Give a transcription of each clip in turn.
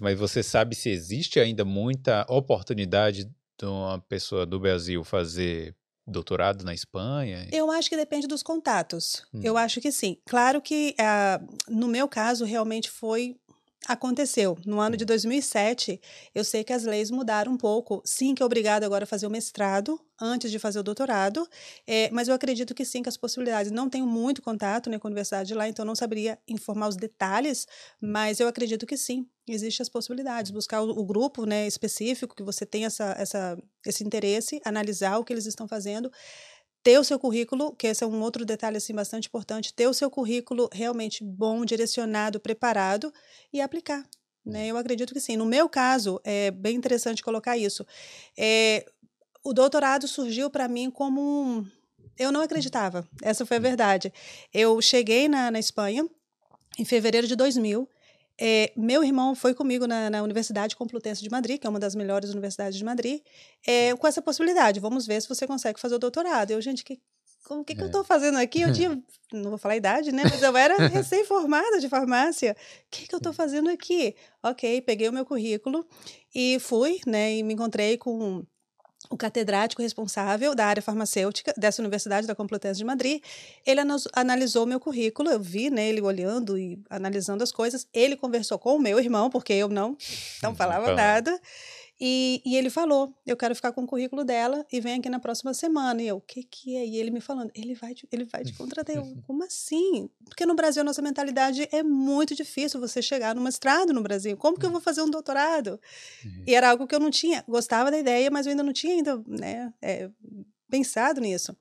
Mas você sabe se existe ainda muita oportunidade de uma pessoa do Brasil fazer doutorado na Espanha? Eu acho que depende dos contatos. Hum. Eu acho que sim. Claro que, uh, no meu caso, realmente foi Aconteceu. No ano de 2007, eu sei que as leis mudaram um pouco. Sim, que é obrigado agora a fazer o mestrado antes de fazer o doutorado, é, mas eu acredito que sim, que as possibilidades. Não tenho muito contato né, com a universidade lá, então não saberia informar os detalhes, mas eu acredito que sim, existem as possibilidades. Buscar o, o, grupo né, específico que você tem essa, essa, esse interesse, analisar o que eles estão fazendo ter o seu currículo, que esse é um outro detalhe assim bastante importante, ter o seu currículo realmente bom, direcionado, preparado e aplicar. Né? Eu acredito que sim. No meu caso, é bem interessante colocar isso. É, o doutorado surgiu para mim como um. Eu não acreditava, essa foi a verdade. Eu cheguei na, na Espanha em fevereiro de 2000 é, meu irmão foi comigo na, na, Universidade Complutense de Madrid, que é uma das melhores universidades de Madrid, é, com essa possibilidade. Vamos ver se você consegue fazer o doutorado. Eu, gente, que, o que, que é. eu estou fazendo aqui? Eu tinha, não vou falar a idade, né? Mas eu era recém-formada de farmácia. O que, que eu estou fazendo aqui? Ok, peguei o meu currículo e fui, né? E me encontrei com o catedrático responsável da área farmacêutica dessa Universidade da Complutense de Madrid, ele analisou meu currículo, eu vi né, ele olhando e analisando as coisas, ele conversou com o meu irmão, porque eu não, não falava. nada, e, e, ele falou: Eu quero ficar com o currículo dela e vem aqui na próxima semana. E eu, o que, que é? E ele me falando: Ele vai te, ele vai te contratar. Eu, como assim? Porque no Brasil a nossa mentalidade é muito difícil você chegar no mestrado no Brasil. Como que eu vou fazer um doutorado? Uhum. E era algo que eu não tinha, gostava da ideia, mas eu ainda não tinha ainda, né? É, pensado nisso.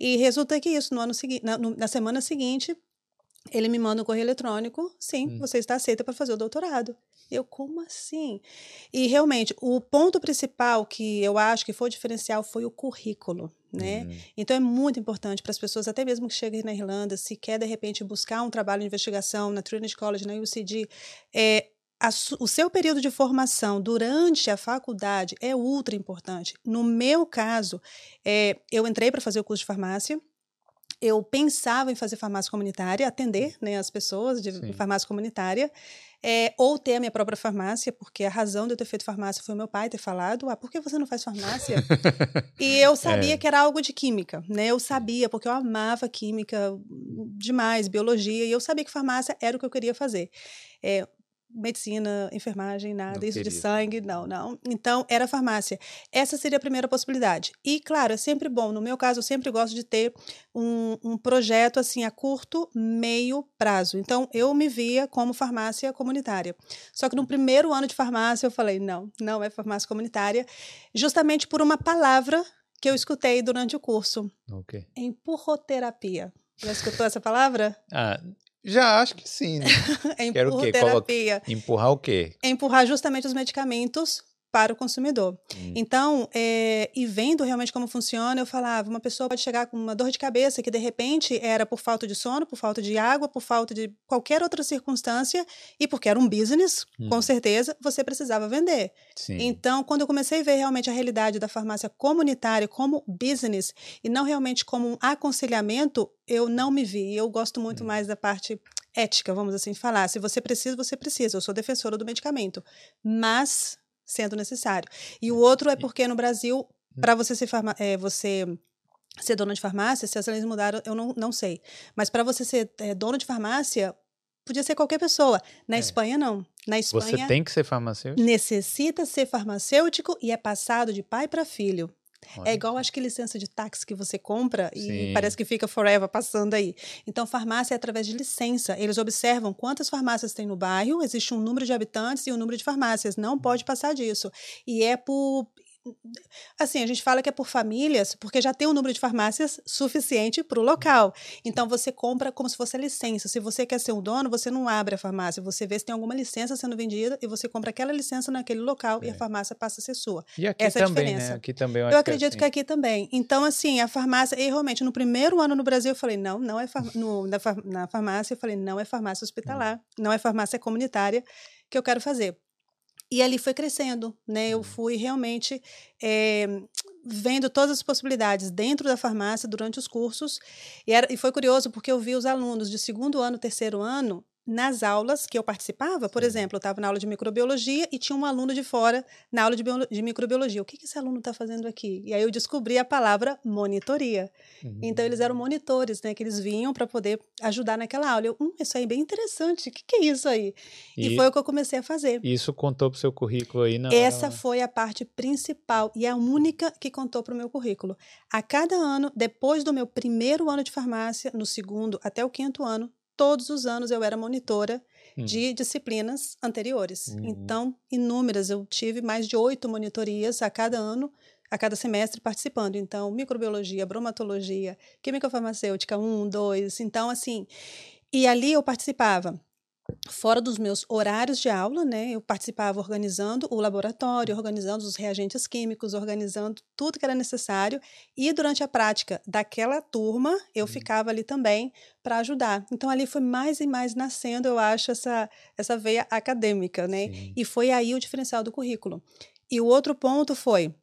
E resulta que isso, no ano seguinte, na, na semana seguinte, ele me manda um correio eletrônico, sim, hum. você está aceita para fazer o doutorado. Eu, como assim? E realmente, o ponto principal que eu acho que foi o diferencial foi o currículo, né? Uhum. Então é muito importante para as pessoas, até mesmo que cheguem na Irlanda, se quer de repente buscar um trabalho de investigação na Trinity College, na UCD, é, a, o seu período de formação durante a faculdade é ultra importante. No meu caso, é, eu entrei para fazer o curso de farmácia, eu pensava em fazer farmácia comunitária, atender né, as pessoas de Sim. farmácia comunitária, é, ou ter a minha própria farmácia, porque a razão de eu ter feito farmácia foi o meu pai ter falado: ah, por que você não faz farmácia? e eu sabia é. que era algo de química, né? Eu sabia, porque eu amava química demais, biologia, e eu sabia que farmácia era o que eu queria fazer. É, medicina, enfermagem, nada, não isso queria. de sangue, não, não. Então, era farmácia. Essa seria a primeira possibilidade. E, claro, é sempre bom, no meu caso, eu sempre gosto de ter um, um projeto, assim, a curto, meio prazo. Então, eu me via como farmácia comunitária. Só que no primeiro ano de farmácia, eu falei, não, não é farmácia comunitária, justamente por uma palavra que eu escutei durante o curso. Ok. Empurroterapia. Já escutou essa palavra? Ah, já acho que sim. Né? é empurroterapia. Empurrar o quê? É empurrar justamente os medicamentos para o consumidor. Hum. Então, é, e vendo realmente como funciona, eu falava, uma pessoa pode chegar com uma dor de cabeça que de repente era por falta de sono, por falta de água, por falta de qualquer outra circunstância, e porque era um business, hum. com certeza, você precisava vender. Sim. Então, quando eu comecei a ver realmente a realidade da farmácia comunitária como business e não realmente como um aconselhamento, eu não me vi. Eu gosto muito hum. mais da parte ética, vamos assim falar. Se você precisa, você precisa. Eu sou defensora do medicamento. Mas sendo necessário. E o outro é porque no Brasil, hum. para você ser é, você ser dono de farmácia, se as leis mudaram, eu não, não sei. Mas para você ser é, dono de farmácia, podia ser qualquer pessoa. Na é. Espanha, não. Na Espanha. Você tem que ser farmacêutico? Necessita ser farmacêutico e é passado de pai para filho. Olha. É igual, acho que licença de táxi que você compra e Sim. parece que fica forever passando aí. Então, farmácia é através de licença. Eles observam quantas farmácias tem no bairro, existe um número de habitantes e um número de farmácias. Não pode passar disso. E é por assim, a gente fala que é por famílias, porque já tem um número de farmácias suficiente para o local. Então você compra como se fosse a licença. Se você quer ser um dono, você não abre a farmácia, você vê se tem alguma licença sendo vendida e você compra aquela licença naquele local é. e a é. farmácia passa a ser sua. E aqui Essa também, é a né? diferença. Né? Aqui também eu, eu acredito que, é assim. que, aqui também. Então, assim, a farmácia, e realmente, no primeiro ano no Brasil, eu falei, não, não é far... no, na, far... na farmácia, eu falei, não é farmácia hospitalar, hum. não é farmácia comunitária que eu quero fazer. E ali foi crescendo, né? Eu uhum. fui realmente é, vendo todas as possibilidades dentro da farmácia durante os cursos. E, era, e foi curioso porque eu vi os alunos de segundo ano, terceiro ano, nas aulas que eu participava, por Sim. exemplo, eu estava na aula de microbiologia e tinha um aluno de fora na aula de, de microbiologia. O que, que esse aluno está fazendo aqui? E aí eu descobri a palavra monitoria. Uhum. Então, eles eram monitores, né? Que eles vinham para poder ajudar naquela aula. Eu, hum, isso aí é bem interessante. O que, que é isso aí? E, e foi o que eu comecei a fazer. Isso contou para o seu currículo aí? Na... Essa foi a parte principal e a única que contou para o meu currículo. A cada ano, depois do meu primeiro ano de farmácia, no segundo até o quinto ano, todos os anos eu era monitora hum. de disciplinas anteriores. Uhum. Então, inúmeras, eu tive mais de oito monitorias a cada ano, a cada semestre participando. Então, microbiologia, bromatologia, química farmacêutica, um, dois. Então, assim, e ali eu participava fora dos meus horários de aula, né, eu participava organizando o laboratório, organizando os reagentes químicos, organizando tudo que era necessário, e durante a prática daquela turma, eu uhum. ficava ali também para ajudar. Então ali foi mais e mais nascendo, eu acho, essa essa veia acadêmica, né? Sim. E foi aí o diferencial do currículo. E o outro ponto foi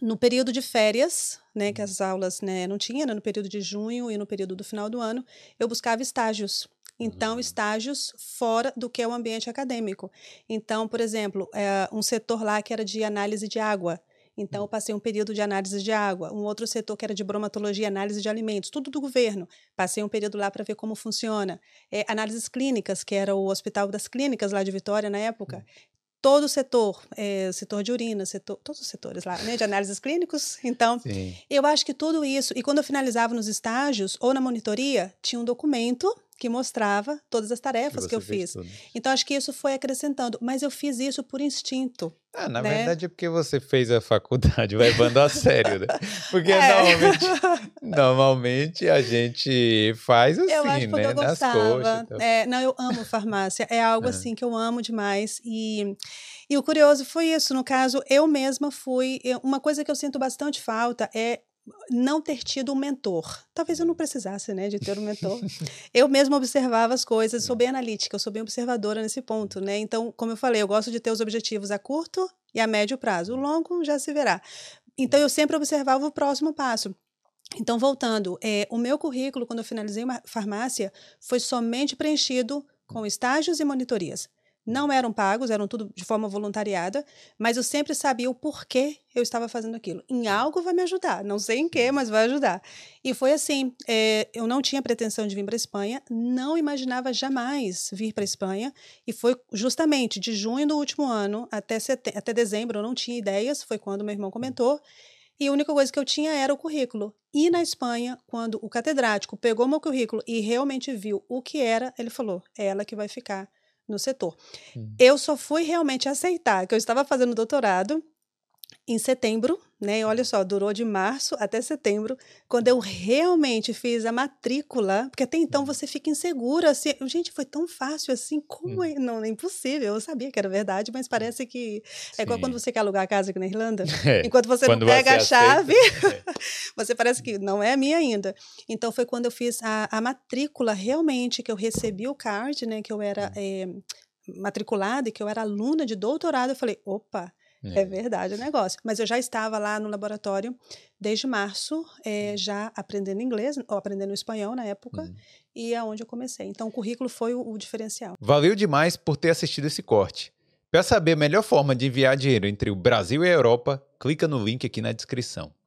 no período de férias, né, que uhum. as aulas né, não tinha, né, no período de junho e no período do final do ano, eu buscava estágios então, uhum. estágios fora do que é o ambiente acadêmico. Então, por exemplo, é, um setor lá que era de análise de água. Então, eu hum. passei um período de análise de água, um outro setor que era de bromatologia, análise de alimentos, tudo do governo. Passei um período lá para ver como funciona. É, análises clínicas, que era o Hospital das Clínicas lá de Vitória na época. Hum. Todo o setor, é, setor de urina, setor, todos os setores lá, né, de análises clínicos. Então, Sim. eu acho que tudo isso. E quando eu finalizava nos estágios ou na monitoria, tinha um documento que mostrava todas as tarefas que, que eu fiz. Tudo. Então acho que isso foi acrescentando, mas eu fiz isso por instinto. Ah, na né? verdade é porque você fez a faculdade levando a sério, né? Porque é. normalmente, normalmente a gente faz assim, eu acho né? Eu Nas coxas. Então. É, não, eu amo farmácia. É algo assim que eu amo demais. E, e o curioso foi isso. No caso, eu mesma fui. Uma coisa que eu sinto bastante falta é não ter tido um mentor. Talvez eu não precisasse, né, de ter um mentor. eu mesma observava as coisas, sou bem analítica, eu sou bem observadora nesse ponto, né? Então, como eu falei, eu gosto de ter os objetivos a curto e a médio prazo. O longo já se verá. Então, eu sempre observava o próximo passo. Então, voltando, é, o meu currículo, quando eu finalizei uma farmácia, foi somente preenchido com estágios e monitorias não eram pagos, eram tudo de forma voluntariada, mas eu sempre sabia o porquê eu estava fazendo aquilo. Em algo vai me ajudar, não sei em que, mas vai ajudar. E foi assim: é, eu não tinha pretensão de vir para a Espanha, não imaginava jamais vir para a Espanha, e foi justamente de junho do último ano até, até dezembro, eu não tinha ideias, foi quando meu irmão comentou. E a única coisa que eu tinha era o currículo. E na Espanha, quando o catedrático pegou meu currículo e realmente viu o que era, ele falou: é ela que vai ficar no setor. Hum. Eu só fui realmente aceitar que eu estava fazendo doutorado em setembro, né? Olha só, durou de março até setembro, quando eu realmente fiz a matrícula, porque até então hum. você fica insegura, assim, gente, foi tão fácil assim, como hum. é? Não, é impossível, eu sabia que era verdade, mas parece que Sim. é igual quando você quer alugar a casa aqui na Irlanda, é. enquanto você quando não pega você a chave, é. você parece que não é a minha ainda. Então foi quando eu fiz a, a matrícula realmente, que eu recebi o card, né, que eu era é, matriculada e que eu era aluna de doutorado, eu falei, opa, é. é. verdade o negócio. Mas eu já estava lá no laboratório desde março, é, já aprendendo inglês, ou aprendendo espanhol na época, uhum. e é onde eu comecei. Então, o currículo foi o, o diferencial. Valeu demais por ter assistido esse corte. Para saber a melhor forma de enviar dinheiro entre o Brasil e a Europa, clica no link aqui na descrição.